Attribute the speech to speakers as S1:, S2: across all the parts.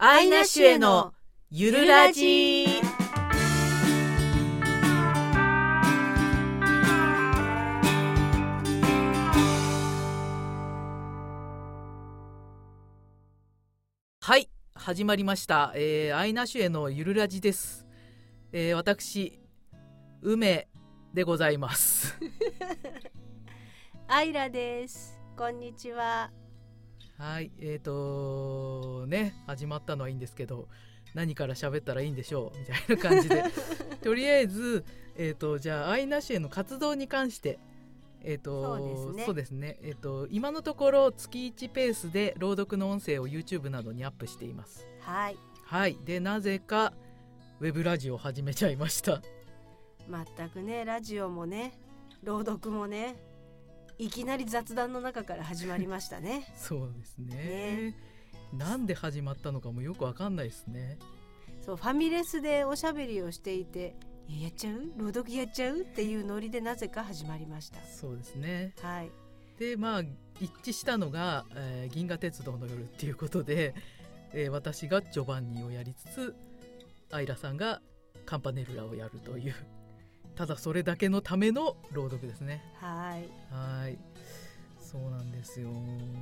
S1: アイナシュへのゆるラジはい始まりました、えー、アイナシュへのゆるラジです、えー、私梅でございます
S2: アイラです。こんにちは。
S1: はいえーとね始まったのはいいんですけど何から喋ったらいいんでしょう？みたいな感じで。とりあえずえーとじゃあアイナへの活動に関してえーと
S2: そうですね。
S1: ね。えーと今のところ月1ペースで朗読の音声を YouTube などにアップしています。
S2: はい。
S1: はい。でなぜかウェブラジオを始めちゃいました。
S2: 全くね、ラジオもね、朗読もね、いきなり雑談の中から始まりましたね。
S1: そうですね
S2: ね
S1: なんで始まったのかもよくわかんないですね
S2: そう、ファミレスでおしゃべりをしていて、やっちゃう？朗読やっちゃう？っていうノリでなぜか始まりました。
S1: そうですね
S2: はい。
S1: でまあ一致したのが、えー銀河鉄道の夜」っていうことで、えー私がジョバンニをやりつつアイラさんがカンパネルラをやるというただそれだけのための朗読ですね
S2: はい。
S1: はいそうなんですよ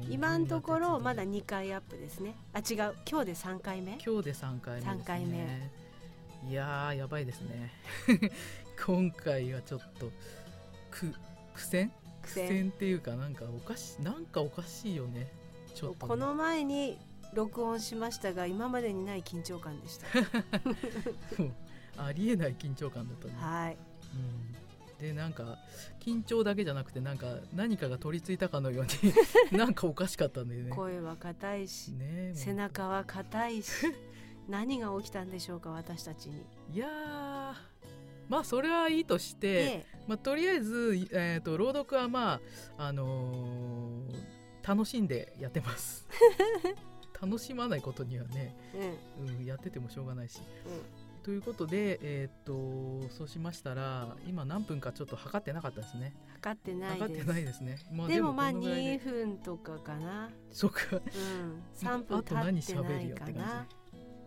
S2: 今のところまだ
S1: 銀
S2: 2回アップですね。あ、違う。今日で3回目？
S1: 今日で3回目ね
S2: 三回目
S1: いやーやばいですね 今回はちょっとく苦戦？苦
S2: 苦戦
S1: 戦っていうかなんかおかしなんかおかしいよねちょっとね
S2: この前に録音しましたが、今までにない緊張感でした。
S1: ありえない緊張感だったね、
S2: はい。
S1: うん、でなんか緊張だけじゃなくてなんか何かが取り付いたかのように なんかおかしかったんだよね。
S2: 声は硬いし、
S1: ね
S2: 背中は硬いし何が起きたんでしょうか私たちに。
S1: いやーまあそれはいいとして、
S2: で
S1: まあ、とりあえず、えー、と朗読はまああのー楽しんでやってます。楽しまないことにはね、
S2: うん。
S1: うん、やっててもしょうがないし。
S2: うん、
S1: ということで、えっとそうしましたら今何分かちょっと測ってなかったですね。
S2: 測ってない
S1: 測って。ないですね、ま
S2: でもまあ
S1: このぐらいで。
S2: 2分とかかな。
S1: そうか。
S2: うん、3分
S1: あと何
S2: 経ってないか
S1: 喋るよって感
S2: な。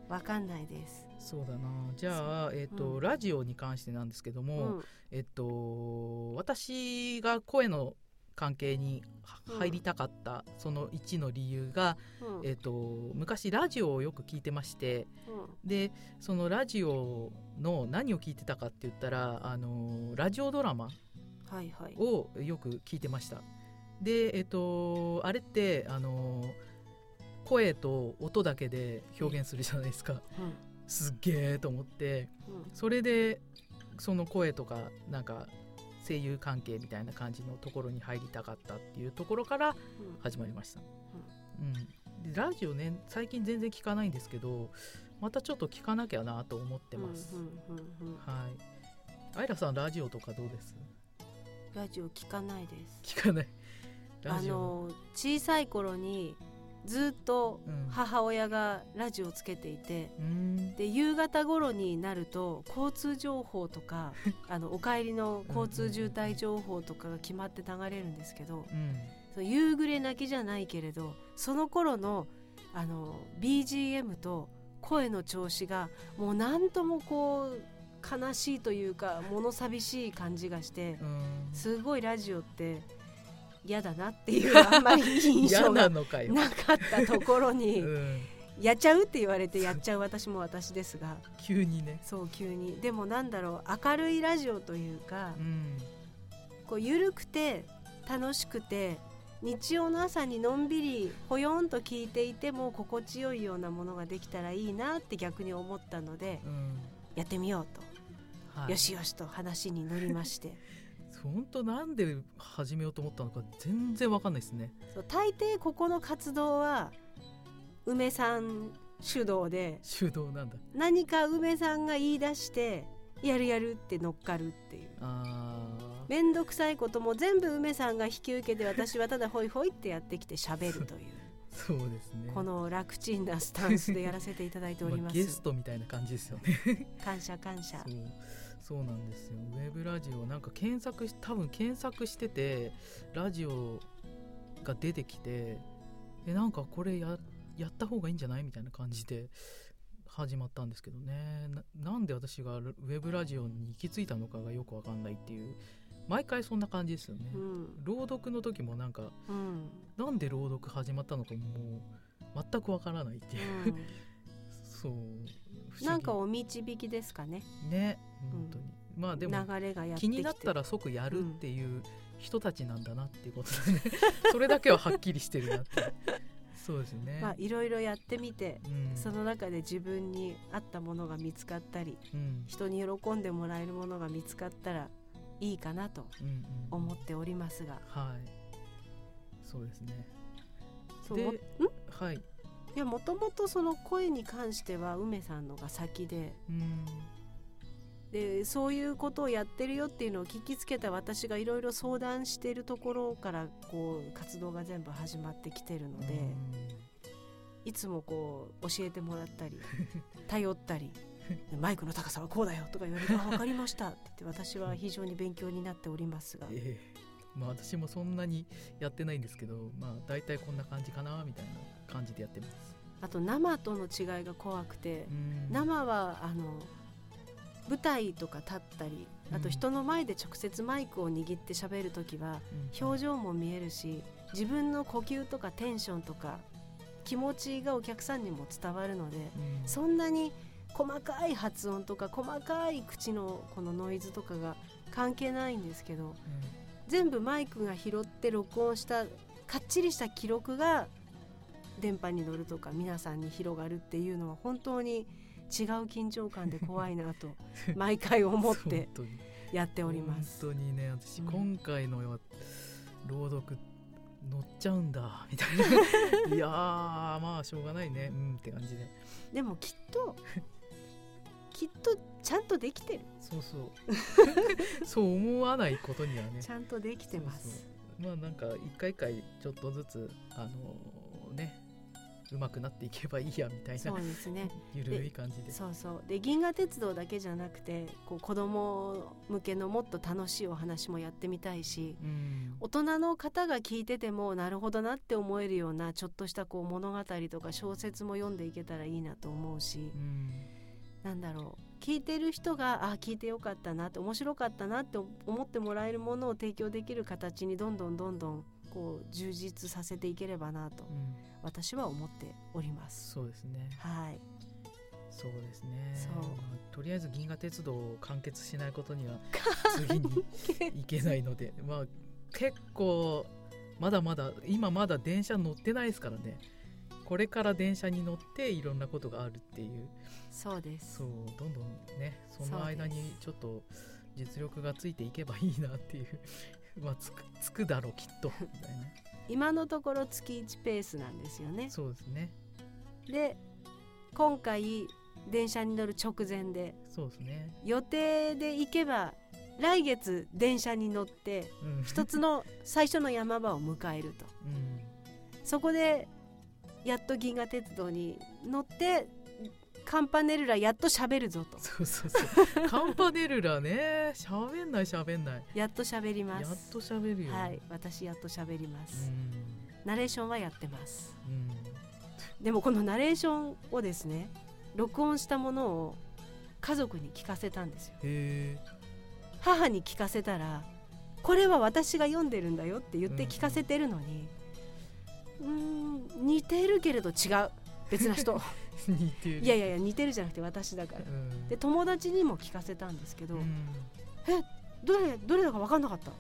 S2: わかんないです。
S1: そうだな。じゃあ、えっと
S2: うん。
S1: ラジオに関してなんですけど
S2: う
S1: も、
S2: ん、
S1: えっと私が声の関係には
S2: うん
S1: 入りたかったその1の理由が、
S2: うん、
S1: えっと昔ラジオをよく聞いてまして
S2: うん。
S1: でそのラジオの何を聞いてたかって言ったらあのラジオドラマ
S2: はいはい。
S1: をよく聞いてました。でえっとあれってあの声と音だけで表現するじゃないですか。すっげえと思って
S2: うんうん。
S1: それでその声とかなんか声優関係みたいな感じのところに入りたかったっていうところから
S2: うん。
S1: 始まりました、うん、でラジオね最近全然聞かないんですけどまたちょっと聞かなきゃなと思ってます、
S2: うんうんうんうん。
S1: はい。アイラさんラジオとかどうです？
S2: ラジオ聞かないです。
S1: 聞かない。ラ
S2: あ
S1: ジオ
S2: の小さい頃にずっと
S1: うん。
S2: 母親がラジオをつけていて、
S1: うーん。
S2: で夕方頃になると交通情報とか あのお帰りの交通渋滞情報とかが決まって流れるんですけど
S1: うん。
S2: その夕暮れ泣きじゃないけれどその頃のあの BGM と声の調子がもう何ともこう悲しいというか物寂しい感じがして
S1: うん。
S2: すごいラジオって嫌だなっていうあんまりいい印
S1: 嫌
S2: 象が
S1: なか
S2: ったところに
S1: うん、
S2: やっちゃうって言われてやっちゃう私も私ですが。
S1: 急にね。
S2: そう急に。でもなんだろう明るいラジオというか
S1: うん。
S2: こう緩くて楽しくて日曜の朝にのんびりほよんと聞いていても心地よいようなものができたらいいなって逆に思ったので
S1: うん。
S2: やってみようと、
S1: はい。
S2: よしよしと話に乗りまして
S1: 本当なんで始めようと思ったのか全然わかんないですね。
S2: そう大抵ここの活動は梅さん主導で。
S1: 手動なんだ。
S2: 何か梅さんが言い出してやるやるって乗っかるっていう。面倒くさいことも全部梅さんが引き受けて私はただホイホイってやってきて喋るという
S1: そうですね。
S2: この楽ちんなスタンスでやらせていただいており
S1: ま あゲストみたいな感じですよね。
S2: 感謝感謝。
S1: そう。なんですよ。ウェブラジオなんか検索し多分検索しててラジオが出てきてでなんかこれややった方がいいんじゃないみたいな感じで始まったんですけどね。ななんで私がウェブラジオに行き着いたのかがよくわかんないっていう毎回そんな感じですよね、
S2: うん。
S1: 朗読の時もなんか
S2: うん。
S1: なんで朗読始まったのかもう全くわからないっていう、そう不思議。
S2: なんかお導きですかね。
S1: ね本当に、まあでも
S2: 流れが
S1: 気になったら即やるっていう人たちなんだなっていうことでね、それだけははっきりしてるなってそうですね、
S2: まあいろいろやってみて
S1: うん。
S2: その中で自分に合ったものが見つかったり
S1: うん。
S2: 人に喜んでもらえるものが見つかったらいいかなと
S1: うんうん
S2: 思っておりますが。
S1: はい。そうですね。
S2: そう
S1: で
S2: もん？
S1: はい。
S2: いやもともとその声に関しては梅さんのが先で。
S1: うん。
S2: でそういうことをやってるよっていうのを聞きつけた私がいろいろ相談しているところからこう活動が全部始まってきてるので、いつもこう教えてもらったり頼ったり マイクの高さはこうだよとか言われて「あ分かりました」って言って私は非常に勉強になっておりますが。
S1: ええ。まあ私もそんなにやってないんですけどまあ大体こんな感じかなみたいな感じでやってます、
S2: あと生との違いが怖くて
S1: うん。
S2: 生はあの舞台とか立ったりあと人の前で直接マイクを握って喋る時は
S1: うん。
S2: 表情も見えるし自分の呼吸とかテンションとか気持ちがお客さんにも伝わるので
S1: うん。
S2: そんなに細かい発音とか細かい口のこのノイズとかが関係ないんですけど全部マイクが拾って録音したかっちりした記録が電波に乗るとか皆さんに広がるっていうのは本当に違う緊張感で怖いなと 毎回思ってやっております。
S1: 本当にね私、
S2: うん
S1: 今回のよ朗読乗っちゃうんだみたいな。いやーまあしょうがないね。うんって感じで。
S2: でもきっときっとちゃんとできてる。
S1: そうそう。そう思わないことにはね。
S2: ちゃんとできてます。
S1: まあなんか一回一回ちょっとずつあのね上手くなっていけばいいやみたい
S2: そう
S1: な
S2: ですね。
S1: ゆるい感じで
S2: そうそう。で銀河鉄道だけじゃなくてこう子供向けのもっと楽しいお話もやってみたいし
S1: うん。
S2: 大人の方が聞いててもなるほどなって思えるようなちょっとしたこう物語とか小説も読んでいけたらいいなと思うし。
S1: うん
S2: なんだろう。聞いてる人があ聞いてよかったなって面白かったなって思ってもらえるものを提供できる形にどんどんどんどんこう充実させていければなと
S1: うん。
S2: 私は思っております。
S1: そうですね。
S2: はい、
S1: そうですね。とりあえず銀河鉄道を完結しないことには次にいけないので。まあ結構まだまだ今まだ電車乗ってないですからねこれから電車に乗っていろんなことがあるっていう。
S2: そうです。
S1: そうどんどんねその間にちょっと実力がついていけばいいなっていう。まあつくつくだろうきっと。みたいな。
S2: 今のところ月1ペースなんですよね。
S1: そうですね。
S2: で今回電車に乗る直前で。
S1: そうですね、
S2: 予定で行けば来月電車に乗って
S1: うん、
S2: 一つの最初の山場を迎えると。
S1: うん。
S2: そこでやっと銀河鉄道に乗ってカンパネルラやっと喋るぞと。
S1: そうそうそう。カンパネルラね。喋んない喋んない。
S2: やっと喋りま
S1: やっ
S2: す
S1: と喋るよ。
S2: はい私やっと喋りま
S1: う
S2: す、
S1: ん。
S2: ナレーションはやってます。
S1: うん。
S2: でもこのナレーションをですね録音したものを家族に聞かせたんですよ。母に聞かせたらこれは私が読んでるんだよって言って聞かせてるのにうーん似てるけれど違う。別な人。
S1: 似てる。
S2: いやいやいや似てるじゃなくて私だから。
S1: うん。
S2: で友達にも聞かせたんですけど、
S1: うん
S2: どれどれだか分かんなかった？と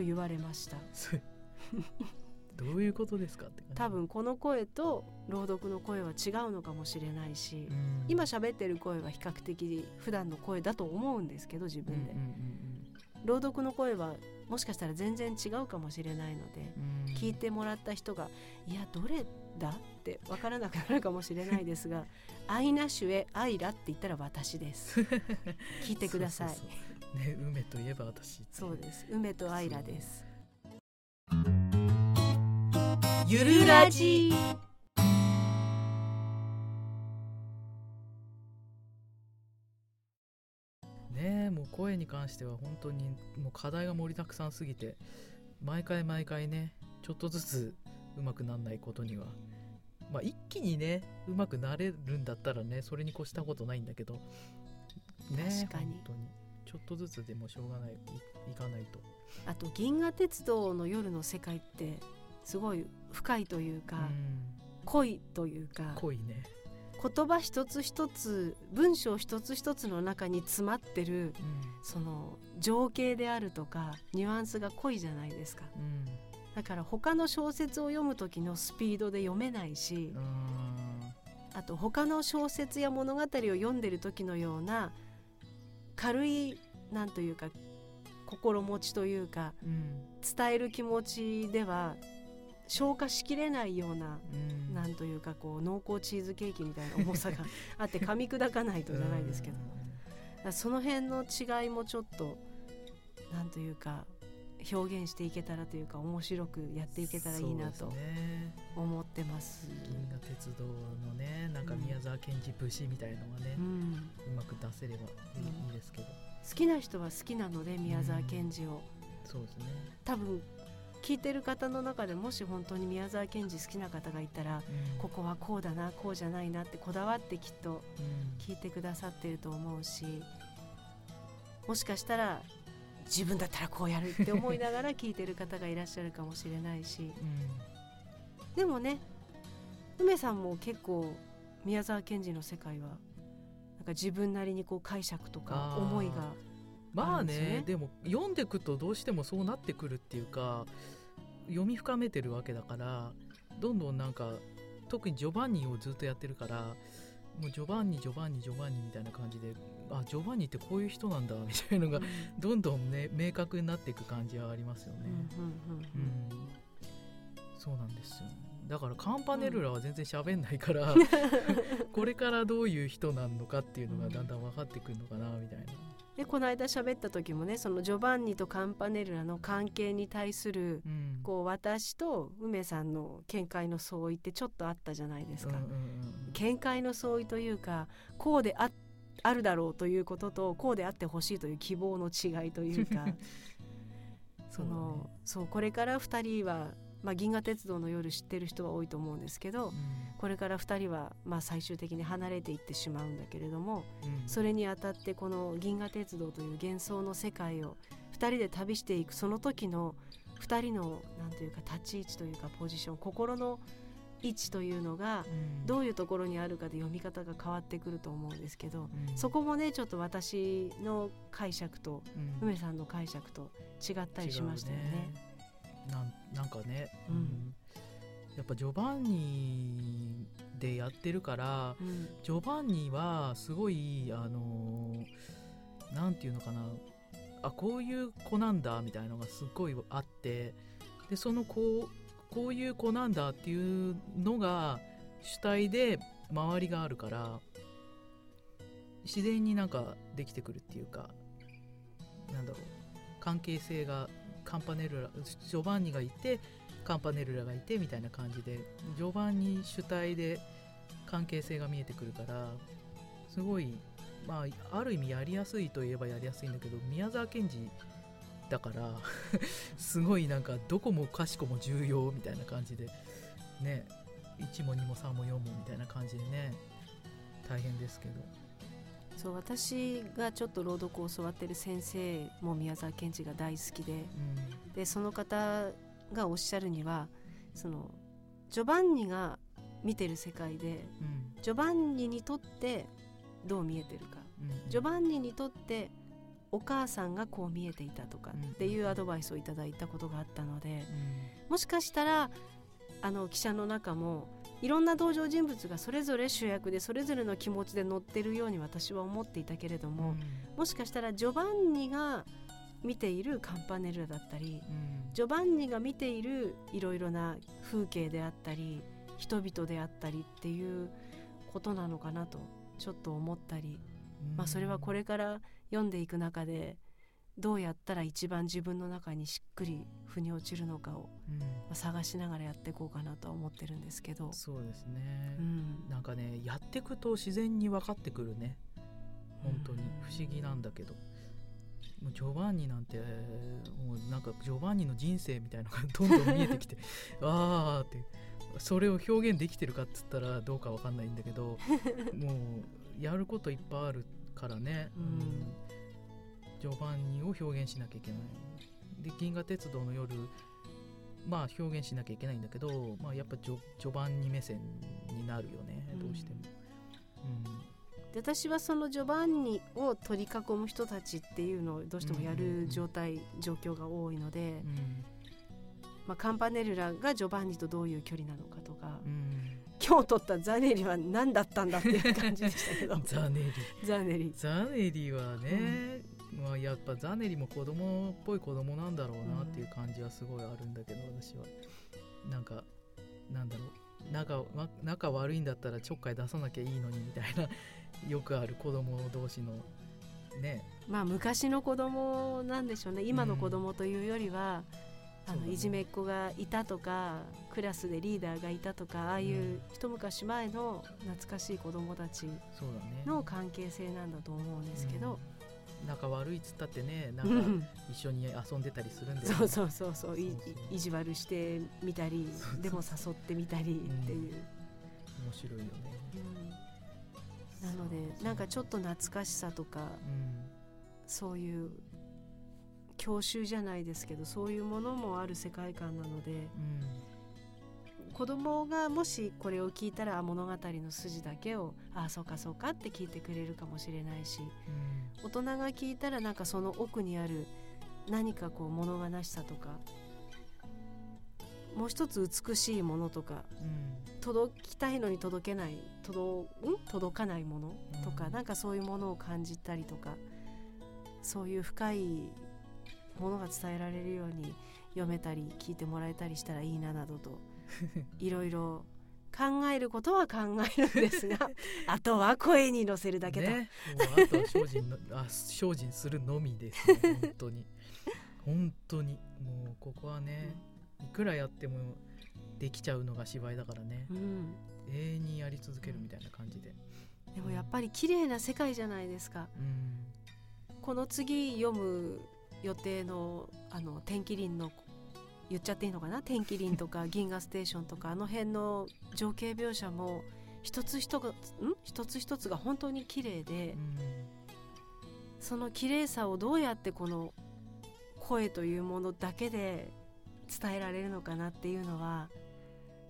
S2: 言われました。
S1: そ どういうことですかって
S2: 多分この声と朗読の声は違うのかもしれないし、
S1: うん。
S2: 今喋ってる声は比較的普段の声だと思うんですけど自分で、
S1: うんうん。
S2: 朗読の声はもしかしたら全然違うかもしれないので、聞いてもらった人がいやどれだって分からなくなるかもしれないですが「アイナシュエアイラ」って言ったら私です。聞いてください。
S1: そうそうそうね梅といえば私
S2: そうです。梅とアイラです。
S1: ゆ
S2: るラジ
S1: 声に関しては本当にもう課題が盛りだくさんすぎて毎回毎回ねちょっとずつ上手くならないことにはまあ、一気にねうまくなれるんだったらねそれに越したことないんだけどね
S2: 確かに。
S1: 本当に。ちょっとずつでもしょうがないいいかないと。
S2: あと銀河鉄道の夜の世界ってすごい深いというか、
S1: うん。
S2: 濃いというか
S1: 濃いね、
S2: 言葉一つ一つ文章一つ一つの中に詰まってるその情景であるとかニュアンスが濃いじゃないですか。
S1: うん。うん
S2: だから他の小説を読む時のスピードで読めないしあと他の小説や物語を読んでる時のような軽いなんというか心持ちというか
S1: うん。
S2: 伝える気持ちでは消化しきれないような
S1: うん。
S2: なんというかこう濃厚チーズケーキみたいな重さが あって噛み砕かないとじゃないですけど。だからその辺の違いもちょっとなんというか表現していけたらというか面白くやっていけたらいいなと思ってます。
S1: 銀河鉄道のねなんか宮沢賢治節みたいのがね
S2: う、ん、
S1: うまく出せればいい,、
S2: うん。
S1: ですけど。
S2: 好きな人は好きなので宮沢賢治を。
S1: そうですね。
S2: 多分聞いてる方の中でもし本当に宮沢賢治好きな方がいたら
S1: うん。
S2: ここはこうだなこうじゃないなってこだわってきっと
S1: うん。
S2: 聞いてくださってると思うしもしかしたら自分だったらこうやるって思いながら聞いてる方がいらっしゃるかもしれないし。でもね梅さんも結構宮沢賢治の世界はなんか自分なりにこう解釈とか思いが
S1: まあね
S2: ね
S1: でも読んでくとどうしてもそうなってくるっていうか読み深めてるわけだからどんどんなんか特にジョバンニをずっとやってるからもうジョバンニジョバンニジョバンニみたいな感じであジョバンニってこういう人なんだ みたいなのがどんどんね明確になっていく感じはありますよね。
S2: うんうんうん
S1: うんそうなんですよだからカンパネルラは全然喋んないから、これからどういう人なのかっていうのがだんだん分かってくるのかなみたいな。
S2: でこの間喋った時もねそのジョバンニとカンパネルラの関係に対する
S1: うん。
S2: こう私と梅さんの見解の相違ってちょっとあったじゃないですか。
S1: うんうんうん
S2: 見解の相違というかこうでああるだろうということとこうであってほしいという希望の違いというか。そのそうこれから2人は、まあ、銀河鉄道の夜知ってる人は多いと思うんですけどこれから2人は、まあ、最終的に離れていってしまうんだけれども
S1: うん。
S2: それにあたってこの銀河鉄道という幻想の世界を2人で旅していくその時の2人のなんというか立ち位置というかポジション心の位置というのが
S1: うん。
S2: どういうところにあるかで読み方が変わってくると思うんですけど
S1: うん。
S2: そこもねちょっっと私の解釈と
S1: うん。
S2: 梅さんの解釈と違ったりしましたよね。
S1: なんなんかね、
S2: うん。
S1: やっぱジョバンニでやってるから
S2: うん。
S1: ジョバンニはすごいあのーなんていうのかな。あこういう子なんだみたいなのがすごいあってでその子こういう子なんだっていうのが主体で周りがあるから自然になんかできてくるっていうかなんだろう。関係性がカンパネルラジョバンニがいてカンパネルラがいてみたいな感じでジョバンニ主体で関係性が見えてくるからすごいまあある意味やりやすいといえばやりやすいんだけど宮沢賢治だから すごいなんかどこもかしこも重要みたいな感じでね1も2も3も4もみたいな感じでね大変ですけど。
S2: そう私がちょっと朗読を教わってる先生も宮沢賢治が大好きで。
S1: うん。
S2: でその方がおっしゃるにはそのジョバンニが見てる世界で
S1: うん。
S2: ジョバンニにとってどう見えてるか。
S1: うん。
S2: ジョバンニにとってお母さんがこう見えていたとかっていうアドバイスをいただいたことがあったのでもしかしたらあの記者の中もいろんな登場人物がそれぞれ主役でそれぞれの気持ちで乗ってるように私は思っていたけれども、もしかしたらジョバンニが見ているカンパネルラだったり
S1: うん。
S2: ジョバンニが見ているいろいろな風景であったり人々であったりっていうことなのかなとちょっと思ったり、まあ、それはこれから読んでいく中でどうやったら一番自分の中にしっくり腑に落ちるのかを、
S1: うん。
S2: まあ、探しながらやっていこうかなとは思ってるんですけど。
S1: そうですね、
S2: うん。
S1: なんかねやっていくと自然に分かってくるね。本当に。不思議なんだけど、もうジョバンニなんてもうなんかジョバンニの人生みたいのが どんどん見えてきて ああってそれを表現できてるかっつったらどうかわかんないんだけど もうやることいっぱいあるからね、
S2: うん。
S1: うんジョバンニを表現しなきゃいけない。で銀河鉄道の夜まあ表現しなきゃいけないんだけど、まあ、やっぱジョジョバンニ目線になるよね。
S2: うん。
S1: どうしても、
S2: で私はそのジョバンニを取り囲む人たちっていうのをどうしてもやる状態、状況が多いので、
S1: うん。うん
S2: まあ、カンパネルラがジョバンニとどういう距離なのかとか、
S1: うん。
S2: 今日取ったザネリは何だったんだっていう感じでしたけど。
S1: ザネリ。
S2: ザネリ。
S1: ザネリはね、まあ、やっぱザネリも子供っぽい子供なんだろうなっていう感じはすごいあるんだけど、私は。なんかなんだろう。仲わ仲悪いんだったらちょっかい出さなきゃいいのにみたいな よくある子供同士のね。
S2: まあ昔の子供なんでしょうね。今の子供というよりは、
S1: うだね。
S2: のいじめっ子がいたとかクラスでリーダーがいたとかああいう一昔前の懐かしい子供たちの関係性なんだと思うんですけど、
S1: うん仲悪いっつったってねな
S2: うんん。
S1: か一緒に遊んでたりするんで、
S2: そうそうそうそう。い
S1: そうそう。
S2: 意地悪してみたりでも誘ってみたりっていう、
S1: 面白いよね。
S2: うん。なのでなんかちょっと懐かしさとか
S1: うん。
S2: そういう郷愁じゃないですけどそういうものもある世界観なので
S1: うん
S2: 子供がもしこれを聞いたらあ物語の筋だけをああそうかそうかって聞いてくれるかもしれないし大人が聞いたらなんかその奥にある何かこう物悲しさとかもう一つ美しいものとか
S1: うん。
S2: 届きたいのに届けない届ん？届かないものとか、
S1: うん。
S2: なんかそういうものを感じたりとかそういう深いものが伝えられるように読めたり聞いてもらえたりしたらいいななどと いろいろ考えることは考えるんですが あとは声に乗せるだけと、
S1: ね、もうあとは精進のあ精進するのみです、ね、本当に。本当に。もうここはねいくらやってもできちゃうのが芝居だからね。
S2: うん、
S1: 永遠にやり続けるみたいな感じで。
S2: でもやっぱり綺麗な世界じゃないですか。
S1: うん。
S2: この次読む予定のあの天気林の言っちゃっていいのかな？天気林とか 銀河ステーションとかあの辺の情景描写も一つ一つん？一つ一つが本当に綺麗で、
S1: うん。
S2: その綺麗さをどうやってこの声というものだけで伝えられるのかなっていうのは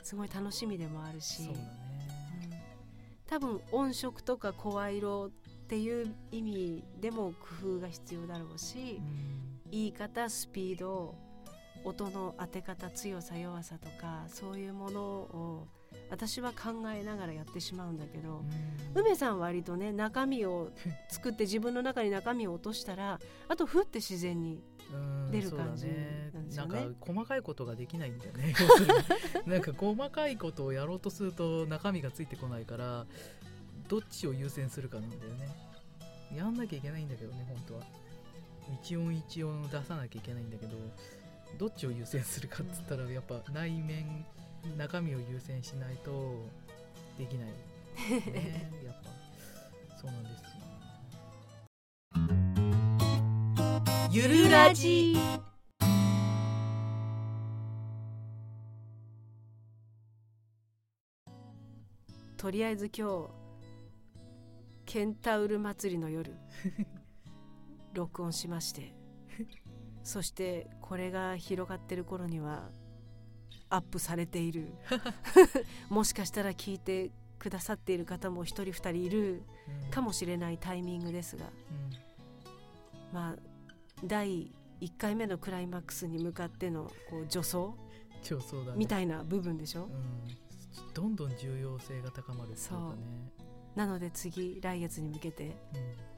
S2: すごい楽しみでもあるし。
S1: ね。
S2: うん。多分音色とか声色っていう意味でも工夫が必要だろうし、
S1: うん。
S2: 言い方スピード音の当て方強さ弱さとかそういうものを私は考えながらやってしまうんだけど、
S1: うん。
S2: 梅さんは割とね中身を作って自分の中に中身を落としたらあとふって自然に
S1: うん
S2: 出る感じなんですよね。
S1: なんか細かいことができないんだよね。なんか細かいことをやろうとすると中身がついてこないからどっちを優先するかなんだよね。やんなきゃいけないんだけどね本当は。一音一音出さなきゃいけないんだけどどっちを優先するかっつったらやっぱ内面中身を優先しないとできないね。やっぱ。そうなんですよ。
S2: ゆるラジ。とりあえず今日ケンタウル祭りの夜 録音しましてそしてこれが広がってる頃にはアップされている。もしかしたら聞いてくださっている方も一人二人いる。
S1: うん。
S2: かもしれないタイミングですが。
S1: うん。
S2: まあ第1回目のクライマックスに向かってのこう助走？
S1: 超そうだね。
S2: みたいな部分でしょ、
S1: うん、どんどん重要性が高まるっていうかね。
S2: なので次来月に向けて。
S1: う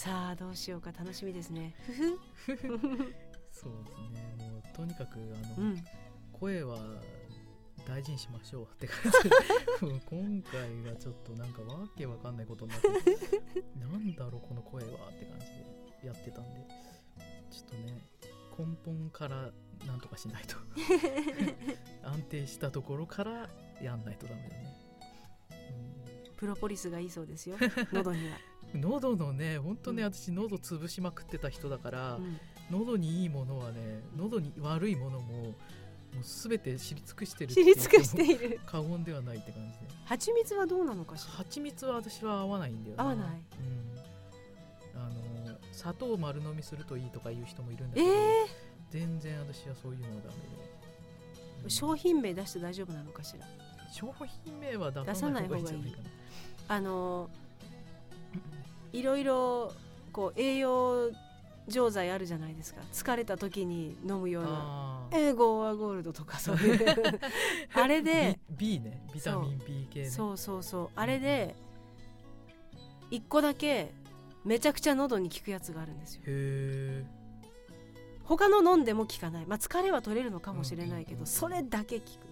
S2: さあどうしようか楽しみですね。ふふ。
S1: ん、そうですね。もうとにかくあの、
S2: うん。
S1: 声は大事にしましょうって感じ もう今回がちょっとなんかわけわかんないことになってなんだろうこの声はって感じでやってたんで。ちょっとね根本からなんとかしないと。安定したところからやんないとダメだね、
S2: プロポリスがいいそうですよ。喉には、
S1: うん、喉のねほんとね
S2: うん。
S1: 私喉潰しまくってた人だから、
S2: うん。
S1: 喉にいいものはね喉に悪いものももう全て知り尽くしてる
S2: 知り尽くして
S1: い
S2: いる。
S1: 過言ではないって感じで。
S2: 蜂蜜はどうなのかしら？
S1: 蜂蜜は私は合わないんだよね。
S2: 合わない。
S1: うん、あの砂糖を丸飲みするといいとか言う人もいるんだ
S2: え
S1: けど、
S2: え
S1: 全然私はそういうのはダメで、うん。
S2: 商品名出して大丈夫なのかしら？
S1: 商品名は出さない方がいい。
S2: あのいろいろこう栄養錠剤あるじゃないですか。疲れた時に飲むような。
S1: あー。
S2: エゴーアゴールドとかそういう。あれで
S1: B, B ね。ビタミン B 系ね。
S2: そうそうそう。あれで一個だけめちゃくちゃ喉に効くやつがあるんですよ。
S1: へ
S2: 他の飲んでも効かない。まあ疲れは取れるのかもしれないけ
S1: うんうんうん
S2: どそれだけ効く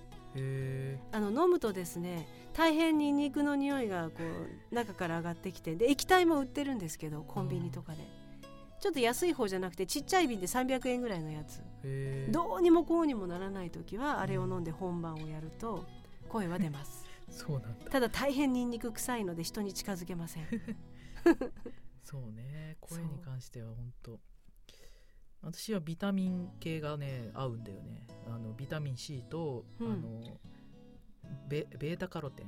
S2: あの飲むとですね大変にんにくの匂いがこう中から上がってきてで液体も売ってるんですけどコンビニとかで、ちょっと安い方じゃなくてちっちゃい瓶で300円ぐらいのやつ。どうにもこうにもならない時はあれを飲んで本番をやると声は出ます。
S1: そうなんだ。
S2: ただ大変にんにく臭いので人に近づけません。
S1: そうね。声に関しては本当私はビタミン系がね合うんだよね。あのビタミン C と、
S2: うん。
S1: あのベベータカロテン。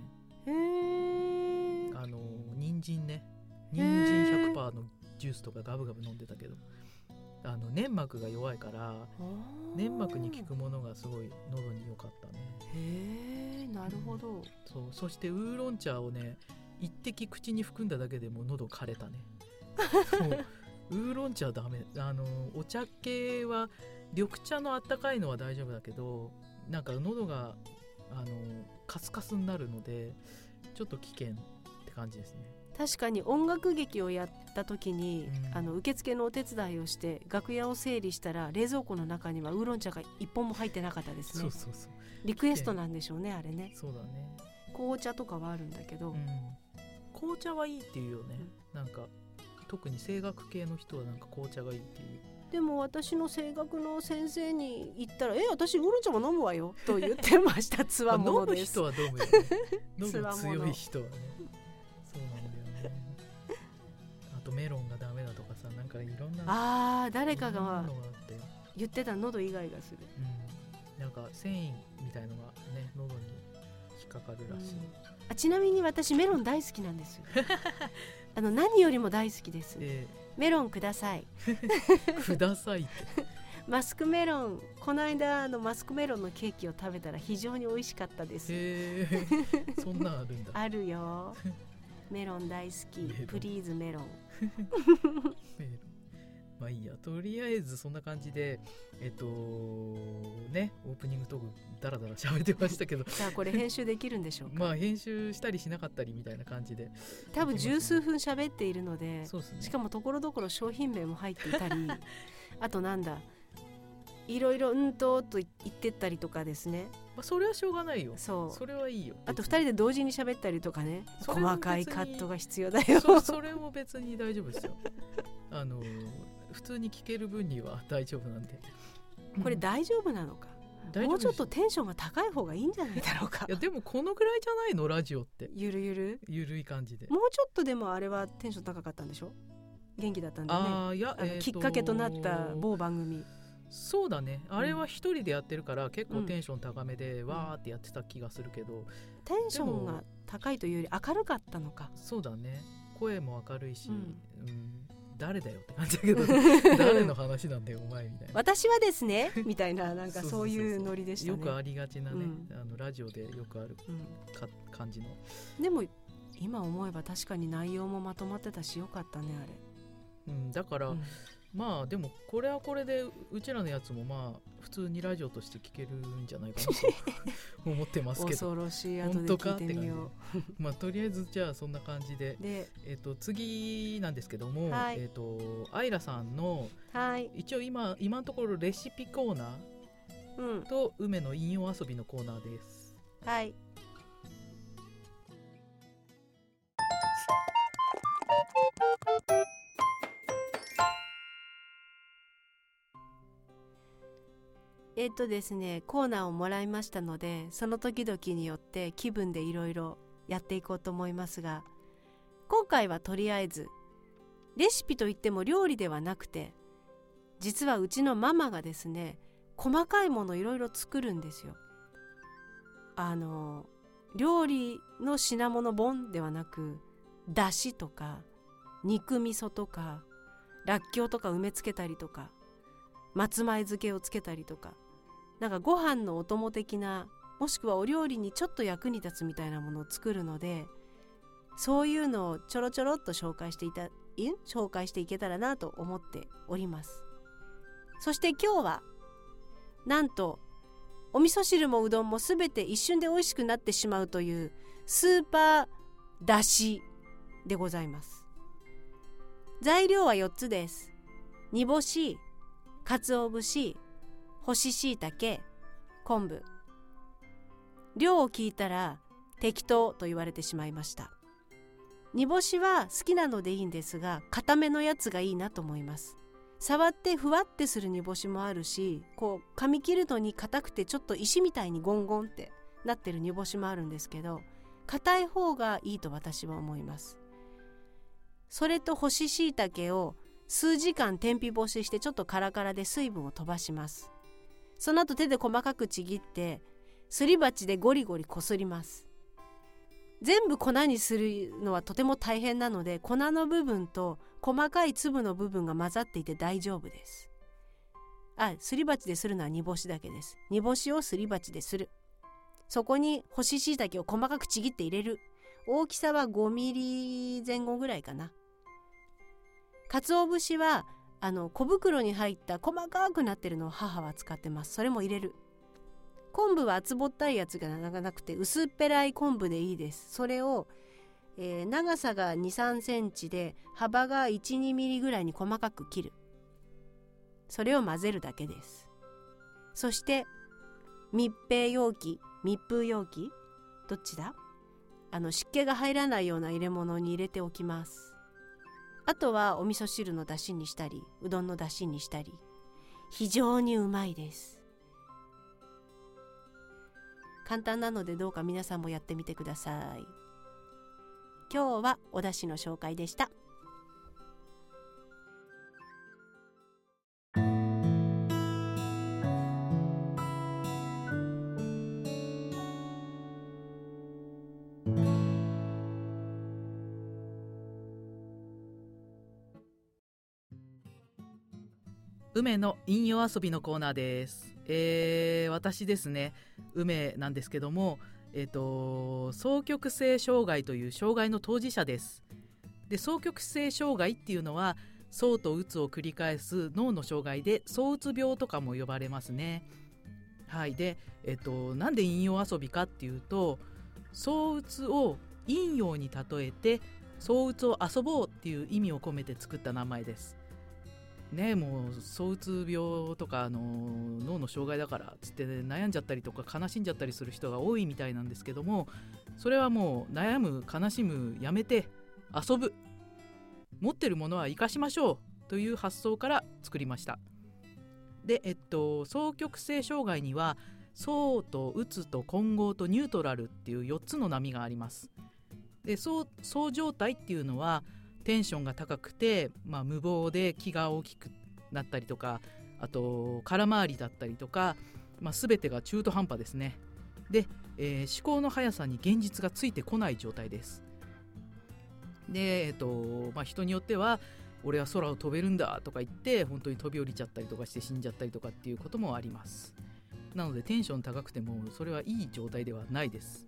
S1: あの人参ね。人参100%のジュースとかガブガブ飲んでたけど。あの粘膜が弱いから粘膜に効くものがすごい喉に良かったね。
S2: へえなるほど。
S1: そう。そしてウーロン茶をね一滴口に含んだだけでもう喉枯れたね。そうウーロン茶はダメ。あのお茶系は緑茶のあったかいのは大丈夫だけどなんか喉があのカスカスになるのでちょっと危険って感じですね。
S2: 確かに音楽劇をやった時に、
S1: うん。
S2: あの受付のお手伝いをして楽屋を整理したら冷蔵庫の中にはウーロン茶が一本も入ってなかったですね。
S1: そうそうそう。
S2: リクエストなんでしょうねあれね。
S1: そうだね。
S2: 紅茶とかはあるんだけど、
S1: うん。紅茶はいいっていうよね、なんか特に声楽系の人はなんか紅茶がいいっていう。
S2: でも私の声楽の先生に言ったら「え私ウーロン茶も飲むわよ」と言ってましたつわも
S1: まあ飲む人は飲むよ。ね 飲む強い人はね。そうなんだよね。あとメロンがダメだとかさなんかいろんな
S2: あー誰かが言ってた喉イガイガする、
S1: うん、なんか繊維みたいのがね喉に引っかかるらしい、
S2: あちなみに私メロン大好きなんですよ あの何よりも大好きです。
S1: え
S2: メロンください。
S1: ー ください
S2: マスクメロンこの間あのマスクメロンのケーキを食べたら非常に美味しかったです。
S1: へえ。そんなんあるんだ。
S2: あるよ。メロン大好き。プリーズメロン。
S1: メロンまあいいや。とりあえずそんな感じでえっとねオープニングトークダラダラ喋ってましたけど。
S2: さあこれ編集できるんでしょうか、
S1: まあ編集したりしなかったりみたいな感じで。
S2: 多分十数分喋っているので
S1: そうですね。
S2: しかもところどころ商品名も入っていたり あとなんだいろいろうんとと言ってったりとかですね。
S1: まあ、それはしょうがないよ。
S2: そう。
S1: それはいいよ。
S2: あと2
S1: 別に
S2: 人で同時に喋ったりとかね。細かいカットが必要だよ。
S1: そそれも別に大丈夫ですよ。あの普通に聞ける分には大丈夫なんで。
S2: これ大丈夫なのか？
S1: 大丈夫
S2: もうちょっとテンションが高い方がいいんじゃないだろうか？
S1: いやでもこのぐらいじゃないの？ラジオって。
S2: ゆるゆる？
S1: ゆるい感じで。
S2: もうちょっとでもあれはテンション高かったんでしょ？元気だったんだよね？
S1: ああいや、
S2: きっかけとなった某番組。
S1: そうだね。あれは一人でやってるから結構
S2: うん。
S1: テンション高めで、わーってやってた気がするけど。
S2: テンションが高いというより明るかったのか。
S1: そうだね。声も明るいし、
S2: う
S1: うんん誰だよって感じだけど 誰の話なんだよお前みたいな。
S2: 私はですねみたいな なんか
S1: そう
S2: いうノリでしたね。
S1: よくありがちなね、
S2: うん。
S1: あのラジオでよくある
S2: うん。
S1: か感じの。
S2: でも今思えば確かに内容もまとまってたしよかったねあれ、
S1: うん、だから、
S2: うん
S1: まあでもこれはこれでううちらのやつもまあ普通にラジオとして聞けるんじゃないかなと思ってますけど。
S2: 恐ろしい後
S1: 本
S2: で聞い
S1: 当かって
S2: みよ
S1: まあとりあえずじゃあそんな感じでえっ、と次なんですけども、
S2: はい。
S1: えっ、とアイラさんの
S2: はい。
S1: 一応今今のところレシピコーナー
S2: うん。
S1: と梅の引用遊びのコーナーです。
S2: はいえっとですねコーナーをもらいましたのでその時々によって気分でいろいろやっていこうと思いますが今回はとりあえずレシピといっても料理ではなくて実はうちのママがですね細かいものいろいろ作るんですよ。あの料理の品物本ではなくだしとか肉味噌とからっきょうとか埋めつけたりとか松前漬けをつけたりとかなんかご飯のお供的なもしくはお料理にちょっと役に立つみたいなものを作るのでそういうのをちょろちょろっと紹介していた紹介していけたらなと思っております。そして今日はなんとお味噌汁もうどんも全て一瞬で美味しくなってしまうというスーパーだしでございます。材料は4つです。煮干し鰹節干し椎茸昆布。量を聞いたら適当と言われてしまいました。煮干しは好きなのでいいんですが固めのやつがいいなと思います。触ってふわってする煮干しもあるしこう噛み切るのに硬くてちょっと石みたいにゴンゴンってなってる煮干しもあるんですけど硬い方がいいと私は思います。それと干し椎茸を数時間天日干ししてちょっとカラカラで水分を飛ばします。その後手で細かくちぎってすり鉢でゴリゴリこすります。全部粉にするのはとても大変なので粉の部分と細かい粒の部分が混ざっていて大丈夫です。あすり鉢でするのは煮干しだけです。煮干しをすり鉢でする。そこに干し椎茸を細かくちぎって入れる。大きさは5ミリ前後ぐらいかな。鰹節はあの小袋に入った細かくなってるのを母は使ってます。それも入れる。昆布は厚ぼったいやつがなくて薄っぺらい昆布でいいです。それを、えー、長さが2 3センチで幅が1 2ミリぐらいに細かく切る。それを混ぜるだけです。そして密閉容器密封容器？どっちだ？あの湿気が入らないような入れ物に入れておきます。あとはお味噌汁の出汁にしたりうどんの出汁にしたり。非常にうまいです。簡単なのでどうか皆さんもやってみてください。今日はお出汁の紹介でした。
S1: 梅の引用遊びのコーナーです。えー、私ですね、梅なんですけども、えっ、ー、と、双極性障害という障害の当事者です。で、双極性障害っていうのは、層とうつを繰り返す脳の障害で、躁うつ病とかも呼ばれますね。はい。で、えっ、ー、と、なんで引用遊びかっていうと、躁うつを陰陽に例えて、躁うつを遊ぼうっていう意味を込めて作った名前です。ねもう躁うつ病とかあの脳の障害だからっつって悩んじゃったりとか悲しんじゃったりする人が多いみたいなんですけどもそれはもう悩む悲しむやめて遊ぶ持ってるものは生かしましょうという発想から作りました。でえっと双極性障害には層とうつと混合とニュートラルっていう4つの波があります。でそう状態っていうのはテンションが高くて、まあ、無謀で気が大きくなったりとかあと空回りだったりとか、まあ、全てが中途半端ですね。で、えー、思考の速さに現実がついてこない状態です。で、えっとまあ、人によっては俺は空を飛べるんだとか言って本当に飛び降りちゃったりとかして死んじゃったりとかっていうこともあります。なのでテンション高くてもそれはいい状態ではないです。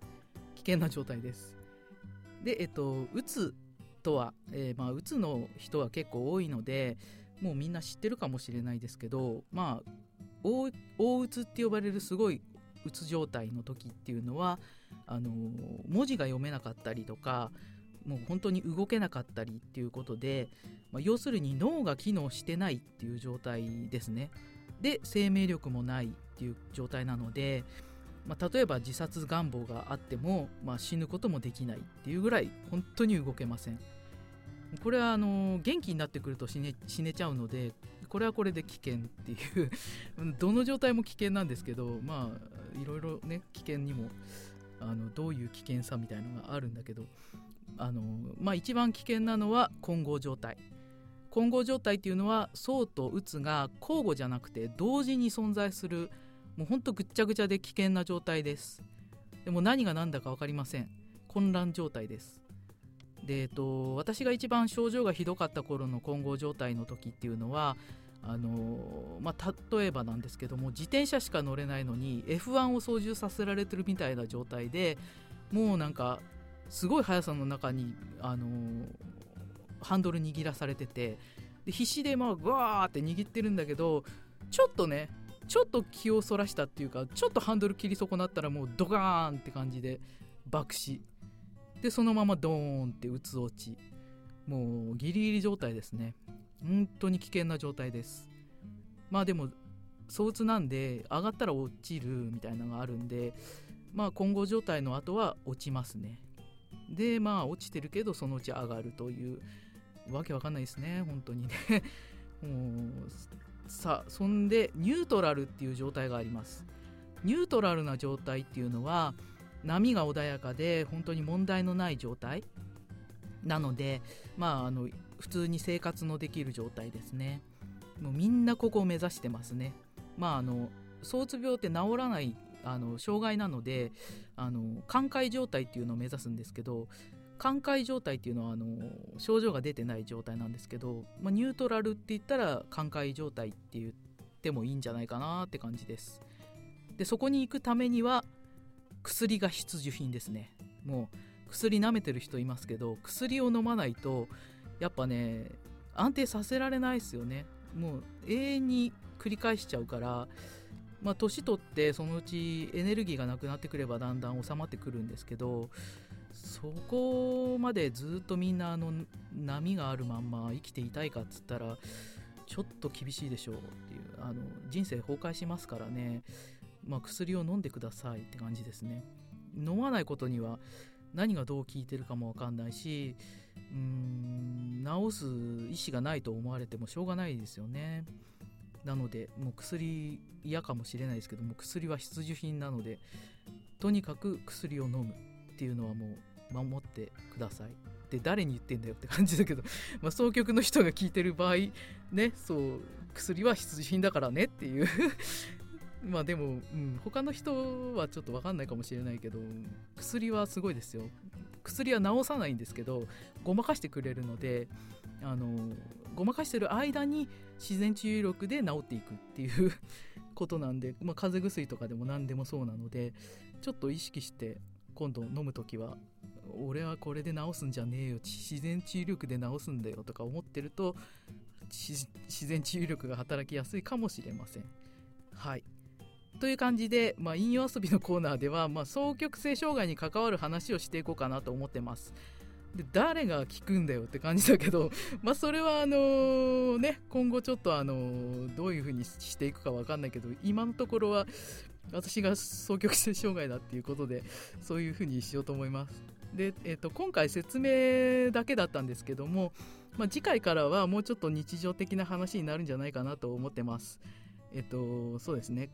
S1: 危険な状態です。でえっとうつとは、えー、まあ、うつの人は結構多いのでもうみんな知ってるかもしれないですけどまあ大うつって呼ばれるすごいうつ状態の時っていうのはあの文字が読めなかったりとかもう本当に動けなかったりっていうことで、まあ、要するに脳が機能してないっていう状態ですね。で生命力もないっていう状態なので、まあ、例えば自殺願望があっても、まあ、死ぬこともできないっていうぐらい本当に動けません。これはあの元気になってくると死ね死ねちゃうのでこれはこれで危険っていう どの状態も危険なんですけどまあいろいろね危険にもあのどういう危険さみたいのがあるんだけどあのまあ一番危険なのは混合状態。混合状態っていうのは層とうつが交互じゃなくて同時に存在するもうほんとぐっちゃぐちゃで危険な状態です。でも何が何だか分かりません。混乱状態です。で、えっと、私が一番症状がひどかった頃の混合状態の時っていうのはあのまあ、例えばなんですけども自転車しか乗れないのに F1 を操縦させられてるみたいな状態でもうなんかすごい速さの中に、あのハンドル握らされててで必死でまあグワーって握ってるんだけどちょっとねちょっと気をそらしたっていうかちょっとハンドル切り損なったらもうドカーンって感じで爆死。でそのままドーンって打つ落ち。もうギリギリ状態ですね。本当に危険な状態です。まあでも相打なんで上がったら落ちるみたいなのがあるんでまあ混合状態の後は落ちますね。でまあ落ちてるけどそのうち上がるというわけわかんないですね。本当にね。もうさあそんでニュートラルっていう状態があります。ニュートラルな状態っていうのは波が穏やかで本当に問題のない状態。なのでまああの普通に生活のできる状態ですね。もうみんなここを目指してますね。まああの躁うつ病って治らないあの障害なのであの寛解状態っていうのを目指すんですけど寛解状態っていうのはあの症状が出てない状態なんですけど、まあ、ニュートラルって言ったら寛解状態って言ってもいいんじゃないかなって感じです。でそこに行くためには薬が必需品ですね。もう薬舐めてる人いますけど薬を飲まないとやっぱね安定させられないですよね。もう永遠に繰り返しちゃうからまあ年取ってそのうちエネルギーがなくなってくればだんだん収まってくるんですけどそこまでずっとみんなあの波があるまんま生きていたいかっつったらちょっと厳しいでしょうっていうあの人生崩壊しますからね、まあ、薬を飲んでくださいって感じですね。飲まないことには何がどう効いてるかもわかんないしうーん治す意思がないと思われてもしょうがないですよね。なのでもう薬嫌かもしれないですけども薬は必需品なのでとにかく薬を飲むっていうのはもう守ってください。で誰に言ってんだよって感じだけど、まあ、総局の人が聞いてる場合ねそう薬は必需品だからねっていうまあでも、うん、他の人はちょっと分かんないかもしれないけど薬はすごいですよ。薬は治さないんですけどごまかしてくれるのであのごまかしてる間に自然治癒力で治っていくっていう ことなんで、まあ、風邪薬とかでも何でもそうなのでちょっと意識して今度飲む時は俺はこれで治すんじゃねえよ自然治癒力で治すんだよとか思ってると自然治癒力が働きやすいかもしれません。はい。という感じで、まあ、引用遊びのコーナーでは、まあ、双極性障害に関わる話をしていこうかなと思ってます。で誰が聞くんだよって感じだけど、まあ、それはあの、ね今後ちょっとあのー、どういう風にしていくか分かんないけど今のところは私が双極性障害だっていうことで そういう風にしようと思います。で、えーと、今回説明だけだったんですけども、まあ、次回からはもうちょっと日常的な話になるんじゃないかなと思ってます。えっ、とそうですね。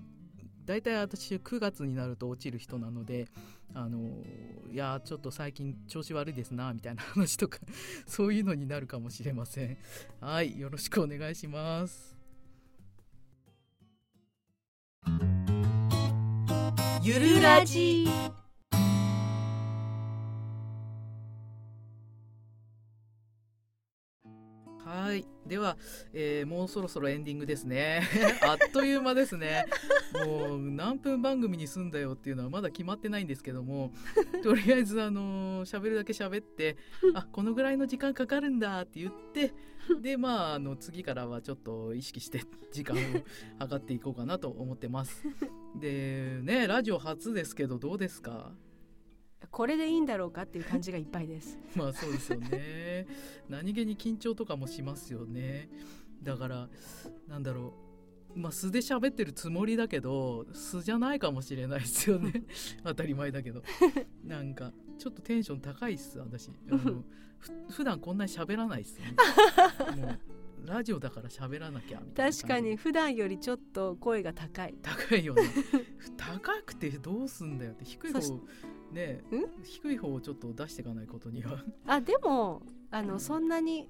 S1: 大体私9月になると落ちる人なのであのいやちょっと最近調子悪いですなみたいな話とか そういうのになるかもしれません。はいよろしくお願いします。
S2: ゆるラジ。
S1: では、えー、もうそろそろエンディングですね。あっという間ですね。もう何分番組にすんだよっていうのはまだ決まってないんですけども とりあえずあの喋るだけ喋って あこのぐらいの時間かかるんだって言ってでまああの次からはちょっと意識して時間を測っていこうかなと思ってます。でねラジオ初ですけどどうですか？
S2: これでいいんだろうかっていう感じがいっぱいです。
S1: まあそうですよね。何気に緊張とかもしますよね。だからなんだろう。まあ素で喋ってるつもりだけど素じゃないかもしれないですよね。当たり前だけど。なんかちょっとテンション高いっす私。あの 普段こんなに喋らないっすね。もうラジオだから喋らなきゃみたいな
S2: 確かに普段よりちょっと声が高い。
S1: 高いよね。高くてどうすんだよって低い方ね低い方をちょっと出していかないことには。
S2: あでもあの、うん、そんなに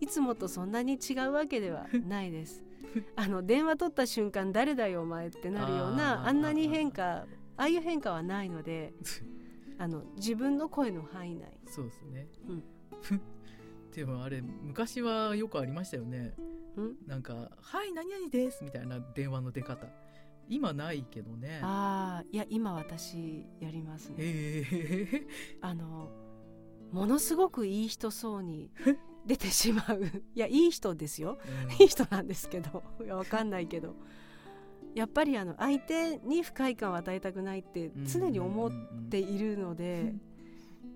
S2: いつもとそんなに違うわけではないです。あの電話取った瞬間誰だよお前ってなるような
S1: あ
S2: んなに変化ああいう変化はないので あの自分の声の範囲内。
S1: そうですね、
S2: うん
S1: でもあれ昔はよくありましたよね。
S2: うん？
S1: なんか「はい何々です」みたいな電話の出方。今ないけどね。
S2: ああいや今私やりますね。
S1: へえ
S2: あのものすごくいい人そうに出てしまう。いやいい人ですよ。いい人なんですけど。いやわかんないけど。やっぱりあの相手に不快感を与えたくないって常に思っているので、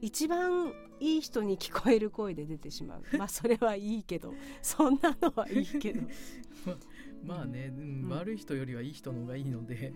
S2: 一番いい人に聞こえる声で出てしまう。まあそれはいいけど。そんなのはいいけど、
S1: まあね、うん
S2: うん。
S1: 悪い人よりはいい人の方がいいので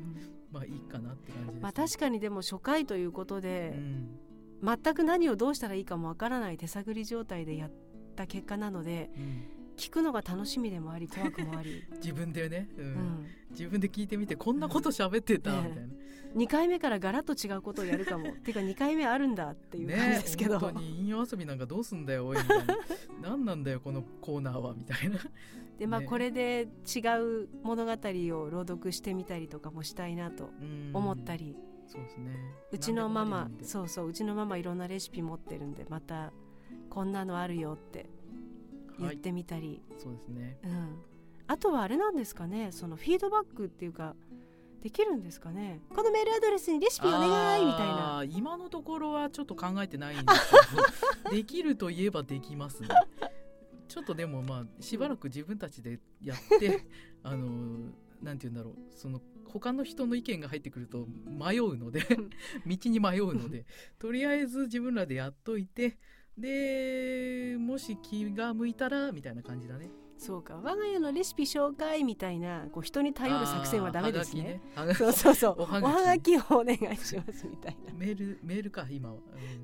S1: まあいいかなって感じです、ね、
S2: まあ確かにでも初回ということ
S1: う
S2: で、
S1: ん
S2: 全く何をどうしたらいいかもわからない手探り状態でやった結果なので
S1: うん。
S2: 聞くのが楽しみでもあり怖くもあり、
S1: 自分でね、うん。
S2: うん、
S1: 自分で聞いてみてこんなこと喋ってた、
S2: ね
S1: みたいな
S2: 2回目からガラッと違うことをやるかも。っ ていうか2回目あるんだっていう感じですけど、
S1: 本当に引用遊びなんかどうすんだよおいみたいな。何なんだよこのコーナーは。みたいな。
S2: でまあ
S1: ね。
S2: これで違う物語を朗読してみたりとかもしたいなと思った
S1: り。
S2: り、
S1: そうですね。
S2: うちのママそうそううちのママいろんなレシピ持ってるんでまたこんなのあるよって言っ
S1: はい
S2: てみたり、
S1: そうですね。
S2: うん、あとはあれなんですかねそのフィードバックっていうかできるんですかね？このメールアドレスにレシピお願いみたいな。
S1: 今のところはちょっと考えてないんですけど できるといえばできますね。ちょっとでもまあしばらく自分たちでやって あのなんて言うんだろう。その他の人の意見が入ってくると迷うので道に迷うのでとりあえず自分らでやっといてでもし気が向いたらみたいな感じだね
S2: そうか我が家のレシピ紹介みたいなこう人に頼る作戦はダメですね。
S1: ね。
S2: そうそうそう。お
S1: おはがき
S2: をお願いしますみたいな。
S1: メールメールか今は、う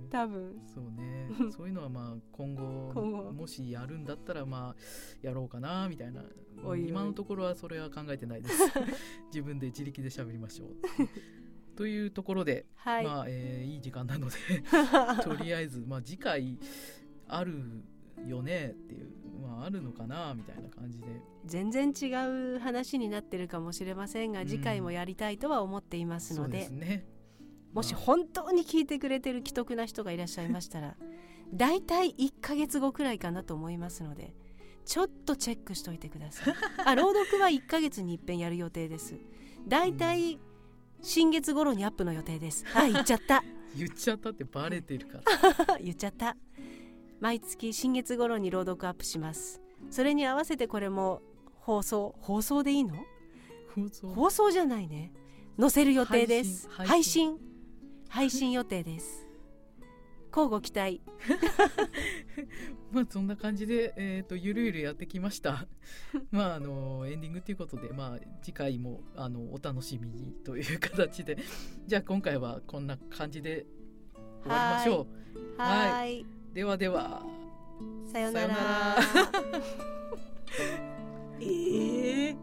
S1: ん。
S2: 多分。
S1: そうね。そういうのはまあ今後
S2: 今後
S1: もしやるんだったらまあやろうかなみたいな。
S2: おいおい。
S1: 今のところはそれは考えてないです。自分で自力で喋りましょう。というところで、
S2: はい。
S1: まあ、えーいい時間なのでとりあえず、まあ、次回あるよねっていう、まあ、あるのかなみたいな感じで。
S2: 全然違う話になってるかもしれませんが、
S1: うん。
S2: 次回もやりたいとは思っていますので。
S1: ね。
S2: もし
S1: まあ
S2: 本当に聞いてくれてる既得な人がいらっしゃいましたらだい。たい1ヶ月後くらいかなと思いますのでちょっとチェックしといてください。あ朗読は1ヶ月に一遍やる予定です。だいたい新月頃にアップの予定です。あ言っちゃった。
S1: 言っちゃったってバレてるから。
S2: 言っちゃった毎月新月頃に朗読アップします。それに合わせてこれも放送放送でいいの？
S1: 放送。
S2: 放送じゃないね。載せる予定です。
S1: 配
S2: 配
S1: 信。
S2: 信。配信予定です。交互期待。
S1: まあそんな感じで、えー、とゆるゆるやってきました。まああのエンディングということで、まあ、次回もあのお楽しみにという形で。じゃあ今回はこんな感じで終わりましょう。
S2: はーい
S1: ではでは。さよなら。ええ